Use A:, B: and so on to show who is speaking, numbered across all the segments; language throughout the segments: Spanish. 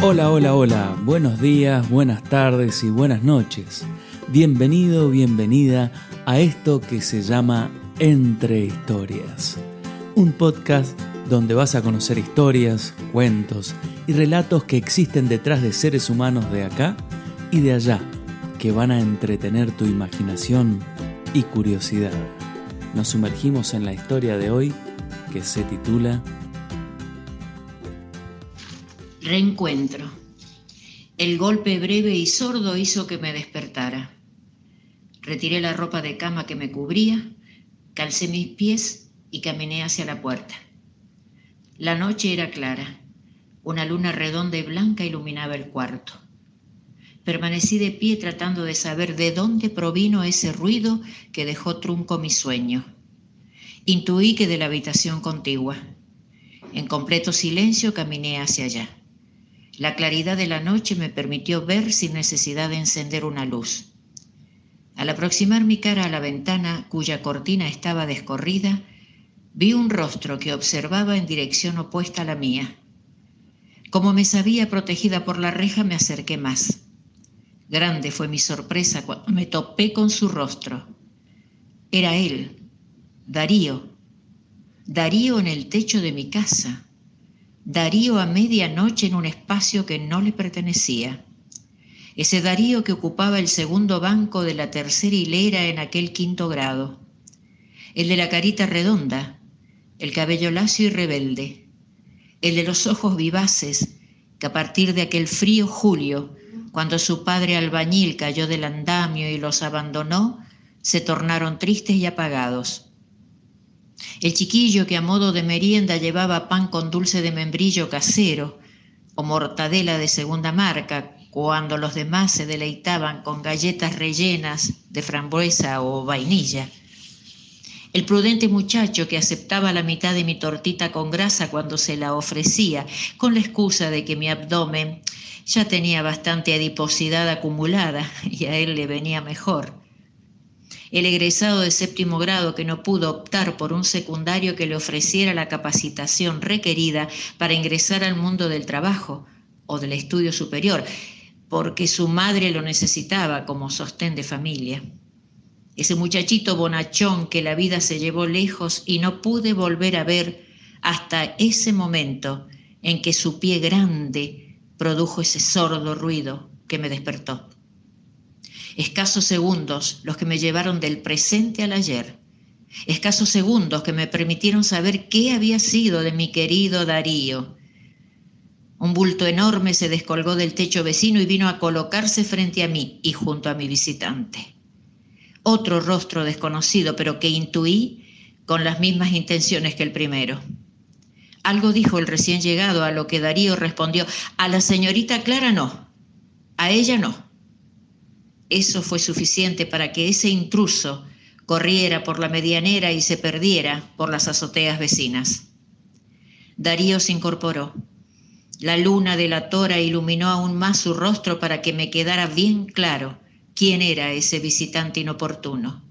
A: Hola, hola, hola, buenos días, buenas tardes y buenas noches. Bienvenido, bienvenida a esto que se llama Entre Historias, un podcast donde vas a conocer historias, cuentos y relatos que existen detrás de seres humanos de acá y de allá, que van a entretener tu imaginación y curiosidad. Nos sumergimos en la historia de hoy que se titula
B: Reencuentro. El golpe breve y sordo hizo que me despertara. Retiré la ropa de cama que me cubría, calcé mis pies y caminé hacia la puerta. La noche era clara. Una luna redonda y blanca iluminaba el cuarto. Permanecí de pie tratando de saber de dónde provino ese ruido que dejó trunco mi sueño. Intuí que de la habitación contigua. En completo silencio caminé hacia allá. La claridad de la noche me permitió ver sin necesidad de encender una luz. Al aproximar mi cara a la ventana, cuya cortina estaba descorrida, vi un rostro que observaba en dirección opuesta a la mía. Como me sabía protegida por la reja, me acerqué más. Grande fue mi sorpresa cuando me topé con su rostro. Era él, Darío. Darío en el techo de mi casa. Darío a medianoche en un espacio que no le pertenecía. Ese Darío que ocupaba el segundo banco de la tercera hilera en aquel quinto grado. El de la carita redonda, el cabello lacio y rebelde. El de los ojos vivaces que a partir de aquel frío julio, cuando su padre albañil cayó del andamio y los abandonó, se tornaron tristes y apagados el chiquillo que a modo de merienda llevaba pan con dulce de membrillo casero o mortadela de segunda marca, cuando los demás se deleitaban con galletas rellenas de frambuesa o vainilla. El prudente muchacho que aceptaba la mitad de mi tortita con grasa cuando se la ofrecía, con la excusa de que mi abdomen ya tenía bastante adiposidad acumulada y a él le venía mejor el egresado de séptimo grado que no pudo optar por un secundario que le ofreciera la capacitación requerida para ingresar al mundo del trabajo o del estudio superior, porque su madre lo necesitaba como sostén de familia. Ese muchachito bonachón que la vida se llevó lejos y no pude volver a ver hasta ese momento en que su pie grande produjo ese sordo ruido que me despertó escasos segundos los que me llevaron del presente al ayer, escasos segundos que me permitieron saber qué había sido de mi querido Darío. Un bulto enorme se descolgó del techo vecino y vino a colocarse frente a mí y junto a mi visitante. Otro rostro desconocido, pero que intuí con las mismas intenciones que el primero. Algo dijo el recién llegado, a lo que Darío respondió, a la señorita Clara no, a ella no. Eso fue suficiente para que ese intruso corriera por la medianera y se perdiera por las azoteas vecinas. Darío se incorporó. La luna de la tora iluminó aún más su rostro para que me quedara bien claro quién era ese visitante inoportuno.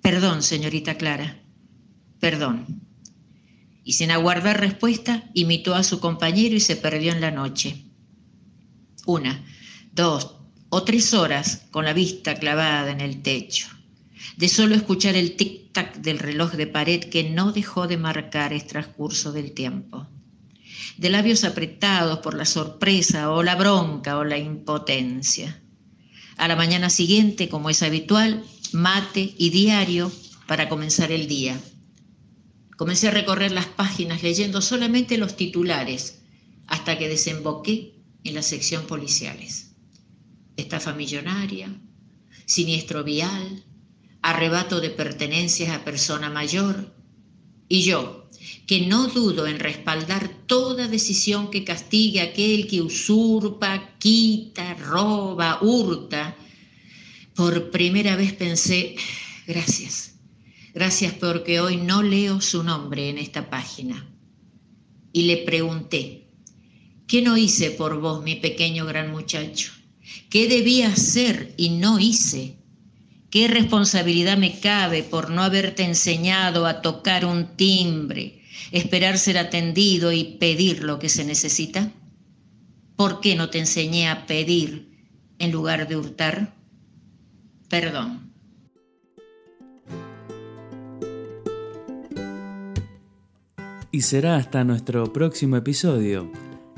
B: Perdón, señorita Clara, perdón. Y sin aguardar respuesta, imitó a su compañero y se perdió en la noche. Una, dos, o tres horas con la vista clavada en el techo, de solo escuchar el tic-tac del reloj de pared que no dejó de marcar el transcurso del tiempo, de labios apretados por la sorpresa o la bronca o la impotencia. A la mañana siguiente, como es habitual, mate y diario para comenzar el día. Comencé a recorrer las páginas leyendo solamente los titulares hasta que desemboqué en la sección policiales estafa millonaria, siniestro vial, arrebato de pertenencias a persona mayor, y yo, que no dudo en respaldar toda decisión que castigue a aquel que usurpa, quita, roba, hurta, por primera vez pensé, gracias, gracias porque hoy no leo su nombre en esta página. Y le pregunté, ¿qué no hice por vos, mi pequeño gran muchacho? ¿Qué debía hacer y no hice? ¿Qué responsabilidad me cabe por no haberte enseñado a tocar un timbre, esperar ser atendido y pedir lo que se necesita? ¿Por qué no te enseñé a pedir en lugar de hurtar? Perdón.
A: Y será hasta nuestro próximo episodio,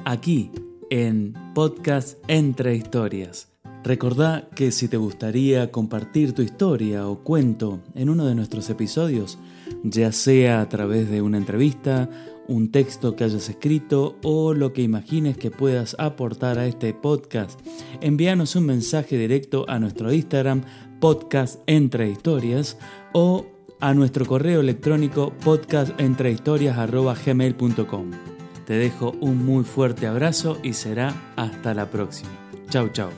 A: aquí en Podcast Entre Historias. Recordá que si te gustaría compartir tu historia o cuento en uno de nuestros episodios, ya sea a través de una entrevista, un texto que hayas escrito o lo que imagines que puedas aportar a este podcast, envíanos un mensaje directo a nuestro Instagram podcast entre historias o a nuestro correo electrónico podcastentrehistorias.gmail.com. Te dejo un muy fuerte abrazo y será hasta la próxima. Chau chau.